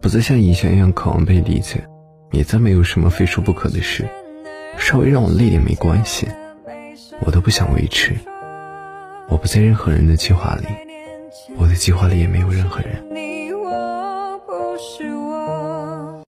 不再像以前一样渴望被理解也再没有什么非说不可的事。稍微让我累点没关系我都不想维持。我不在任何人的计划里我的计划里也没有任何人。